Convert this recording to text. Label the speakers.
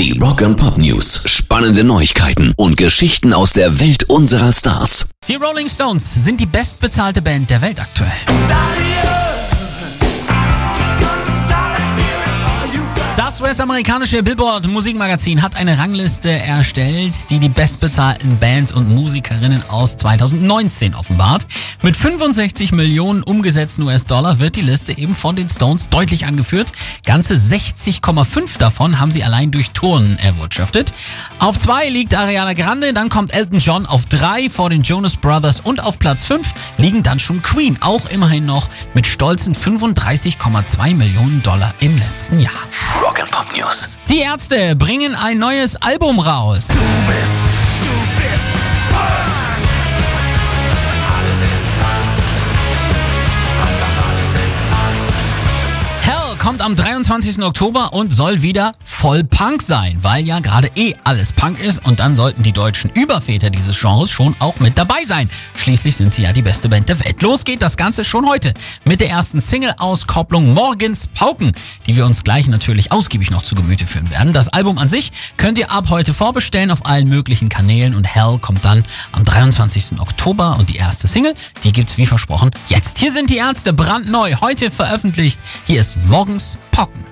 Speaker 1: Die Rock and Pop News. Spannende Neuigkeiten und Geschichten aus der Welt unserer Stars.
Speaker 2: Die Rolling Stones sind die bestbezahlte Band der Welt aktuell. US-amerikanische Billboard Musikmagazin hat eine Rangliste erstellt, die die bestbezahlten Bands und Musikerinnen aus 2019 offenbart. Mit 65 Millionen umgesetzten US-Dollar wird die Liste eben von den Stones deutlich angeführt. Ganze 60,5 davon haben sie allein durch Touren erwirtschaftet. Auf zwei liegt Ariana Grande, dann kommt Elton John auf drei vor den Jonas Brothers und auf Platz 5 liegen dann schon Queen, auch immerhin noch mit stolzen 35,2 Millionen Dollar im letzten Jahr.
Speaker 1: Rock and Pop News.
Speaker 2: Die Ärzte bringen ein neues Album raus.
Speaker 3: Du bist, du bist Punk. Alles ist Punk. Alles ist Punk.
Speaker 2: Hell kommt am 23. Oktober und soll wieder voll Punk sein, weil ja gerade eh alles Punk ist und dann sollten die deutschen Überväter dieses Genres schon auch mit dabei sein. Schließlich sind sie ja die beste Band der Welt. Los geht das Ganze schon heute mit der ersten Single-Auskopplung Morgens Pauken, die wir uns gleich natürlich ausgiebig noch zu Gemüte führen werden. Das Album an sich könnt ihr ab heute vorbestellen auf allen möglichen Kanälen und Hell kommt dann am 23. Oktober und die erste Single, die gibt's wie versprochen jetzt. Hier sind die Ärzte brandneu, heute veröffentlicht. Hier ist Morgens Pauken.